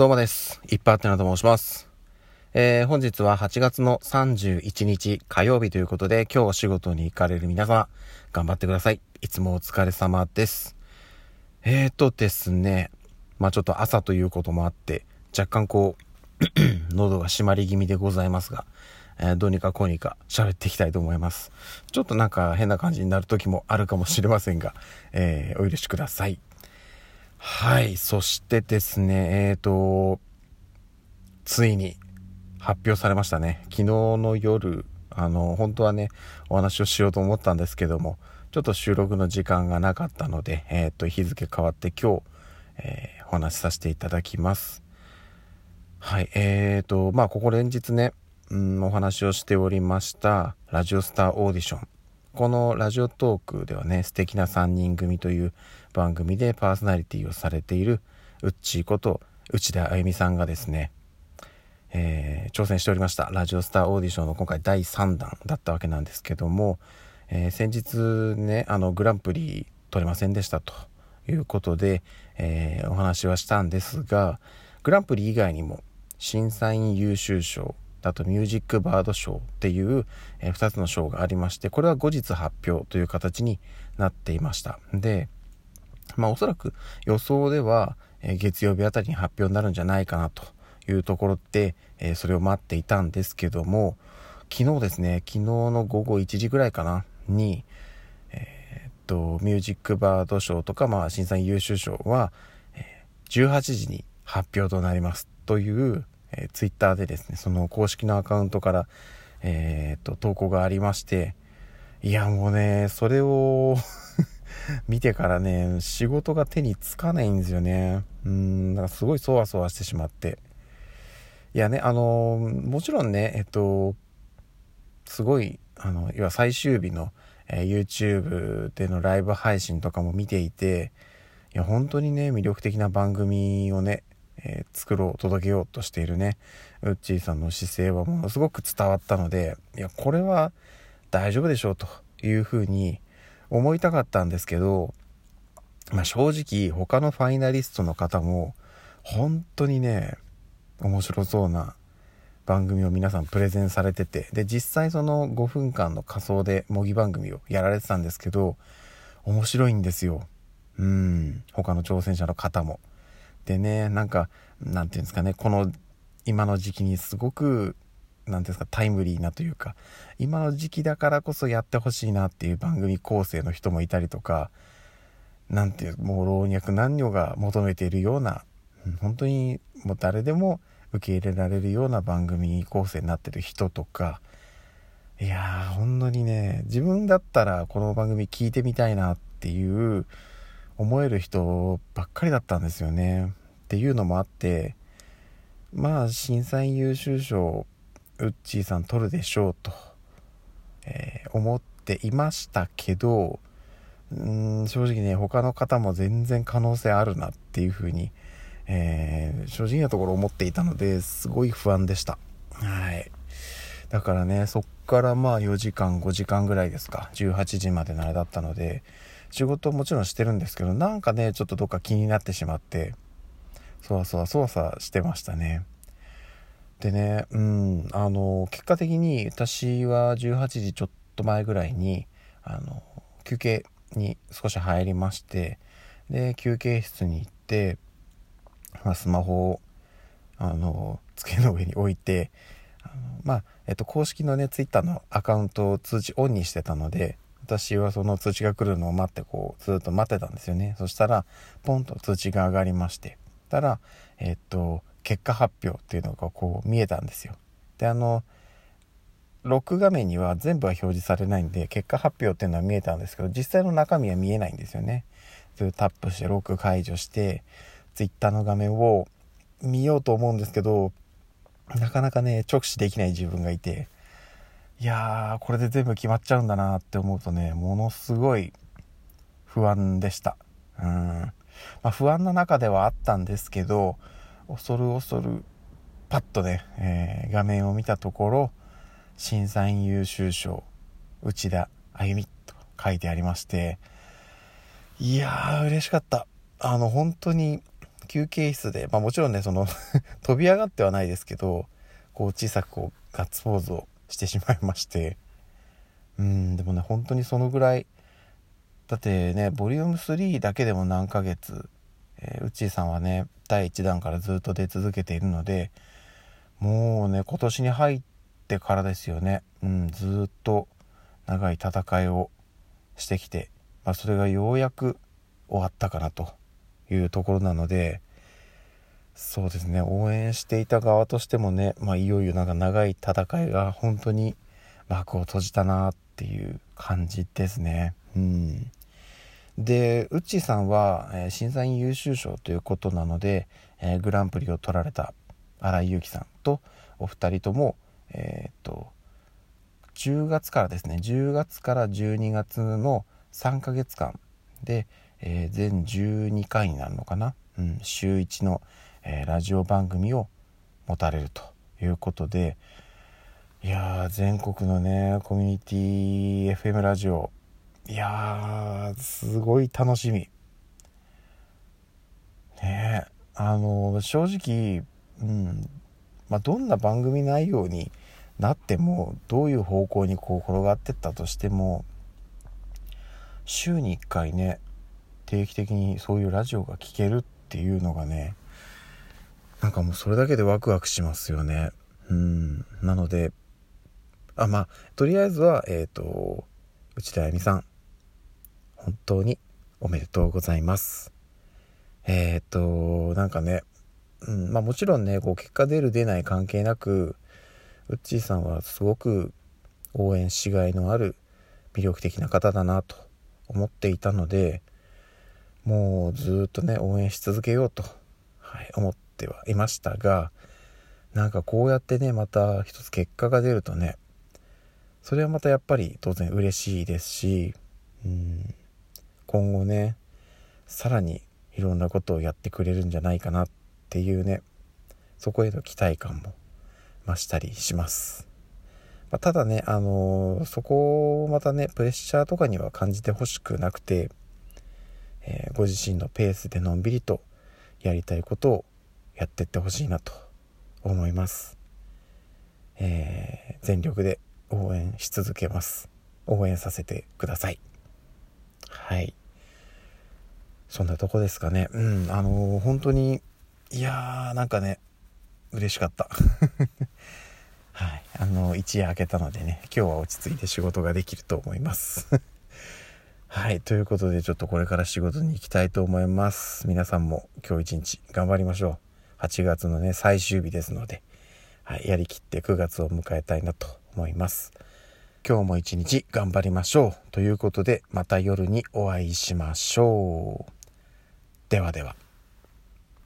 どうもです。いっぱいあってなと申します。えー、本日は8月の31日火曜日ということで、今日お仕事に行かれる皆様、頑張ってください。いつもお疲れ様です。えーとですね、まあちょっと朝ということもあって、若干こう、喉が締まり気味でございますが、えー、どうにかこうにか喋っていきたいと思います。ちょっとなんか変な感じになる時もあるかもしれませんが、えー、お許しください。はい。そしてですね、えっ、ー、と、ついに発表されましたね。昨日の夜、あの、本当はね、お話をしようと思ったんですけども、ちょっと収録の時間がなかったので、えっ、ー、と、日付変わって今日、えー、お話しさせていただきます。はい。えっ、ー、と、まあ、ここ連日ね、うん、お話をしておりました、ラジオスターオーディション。このラジオトークではね、素敵な3人組という番組でパーソナリティをされているウッチーこと内田あゆみさんがですね、えー、挑戦しておりましたラジオスターオーディションの今回第3弾だったわけなんですけども、えー、先日ねあのグランプリ取れませんでしたということで、えー、お話はしたんですがグランプリ以外にも審査員優秀賞だとミュージックバード賞っていう、え、2つの賞がありましてこれは後日発表という形になっていました。でまあおそらく予想では、え、月曜日あたりに発表になるんじゃないかなというところで、え、それを待っていたんですけども昨日ですね昨日の午後1時ぐらいかなにえー、っとミュージックバード賞とか、まあ、審査員優秀賞は、えー、18時に発表となりますというえー、ツイッターでですね、その公式のアカウントから、えー、っと、投稿がありまして、いや、もうね、それを 見てからね、仕事が手につかないんですよね。うん、だかすごいそわそわしてしまって。いやね、あのもちろんね、えっと、すごい、あの、要は最終日の、えー、YouTube でのライブ配信とかも見ていて、いや、本当にね、魅力的な番組をね、えー、作ろう届けようとしているねウッチーさんの姿勢はものすごく伝わったのでいやこれは大丈夫でしょうというふうに思いたかったんですけど、まあ、正直他のファイナリストの方も本当にね面白そうな番組を皆さんプレゼンされててで実際その5分間の仮装で模擬番組をやられてたんですけど面白いんですよ。うん。他の挑戦者の方も。でねなんかなんていうんですかねこの今の時期にすごく何ですかタイムリーなというか今の時期だからこそやってほしいなっていう番組構成の人もいたりとか何ていうもう老若男女が求めているような本当にもう誰でも受け入れられるような番組構成になってる人とかいやー本当にね自分だったらこの番組聞いてみたいなっていう思える人ばっかりだったんですよね。っていうのもあってまあ審査員優秀賞ウッチーさん取るでしょうと、えー、思っていましたけどうん正直ね他の方も全然可能性あるなっていうふうに、えー、正直なところ思っていたのですごい不安でした。はい。だからねそっからまあ4時間5時間ぐらいですか。18時までのあれだったので仕事もちろんしてるんですけどなんかねちょっとどっか気になってしまってそわそわそわそわしてましたね。でね、うん、あの、結果的に私は18時ちょっと前ぐらいに、あの、休憩に少し入りまして、で、休憩室に行って、まあ、スマホを、あの、机の上に置いて、あのまあ、えっと、公式のね、ツイッターのアカウントを通知オンにしてたので、私はその通知が来るのを待って、こう、ずっと待ってたんですよね。そしたら、ポンと通知が上がりまして、たら、えっと、結果発表っていうのがこう見えたんですよ。で、あの、ロック画面には全部は表示されないんで、結果発表っていうのは見えたんですけど、実際の中身は見えないんですよね。それタップしてロック解除して、Twitter の画面を見ようと思うんですけど、なかなかね、直視できない自分がいて、いやー、これで全部決まっちゃうんだなって思うとね、ものすごい不安でした。うん。まあ、不安な中ではあったんですけど恐る恐るパッとね、えー、画面を見たところ審査員優秀賞内田あゆみと書いてありましていやー嬉しかった。あの本当に休憩室で、まあもちろんね、その 飛び上がってはないですけど、こう小さくこうガッツポーズをしてしまいまして、うん、でもね、本当にそのぐらい、だってね、ボリューム3だけでも何ヶ月、えー、うちさんはね、第1弾からずっと出続けているので、もうね、今年に入ってからですよね、うん、ずっと長い戦いをしてきて、まあ、それがようやく終わったかなというところなので、そうですね、応援していた側としてもね、まあ、いよいよなんか長い戦いが本当に幕を閉じたなっていう感じですね。うん。で、ウッチーさんは、えー、審査員優秀賞ということなので、えー、グランプリを取られた新井祐樹さんとお二人とも、えー、っと、10月からですね、10月から12月の3ヶ月間で、えー、全12回になるのかな、うん、週1の、えー、ラジオ番組を持たれるということでいや全国のねコミュニティ FM ラジオいやすごい楽しみ。ねえあの正直うんまあどんな番組内容になってもどういう方向にこう転がってったとしても週に1回ね定期的にそういうラジオが聴けるっていうのがねなんかもうそれだけでワクワクしますよね。うんなのであまあとりあえずはえっ、ー、と内田あゆみさん本当におめでとうございます。えっ、となんかねうんまあもちろんねこう結果出る出ない関係なくうっちーさんはすごく応援しがいのある魅力的な方だなと思っていたのでもうずっとね応援し続けようと、はい、思ってはいましたがなんかこうやってねまた一つ結果が出るとねそれはまたやっぱり当然嬉しいですしうん今後ねさらにいろんなことをやってくれるんじゃないかなっていうねそこへの期待感も増したりします。まあ、ただね、あのー、そこをまたね、プレッシャーとかには感じてほしくなくて、えー、ご自身のペースでのんびりとやりたいことをやってってほしいなと思います。えー、全力で応援し続けます。応援させてください。はい。そんなとこですかね。うん、あのー、本当に、いやー、なんかね、嬉しかった。はい。あの、一夜明けたのでね、今日は落ち着いて仕事ができると思います。はい。ということで、ちょっとこれから仕事に行きたいと思います。皆さんも今日一日頑張りましょう。8月のね、最終日ですので、はい。やりきって9月を迎えたいなと思います。今日も一日頑張りましょう。ということで、また夜にお会いしましょう。ではでは。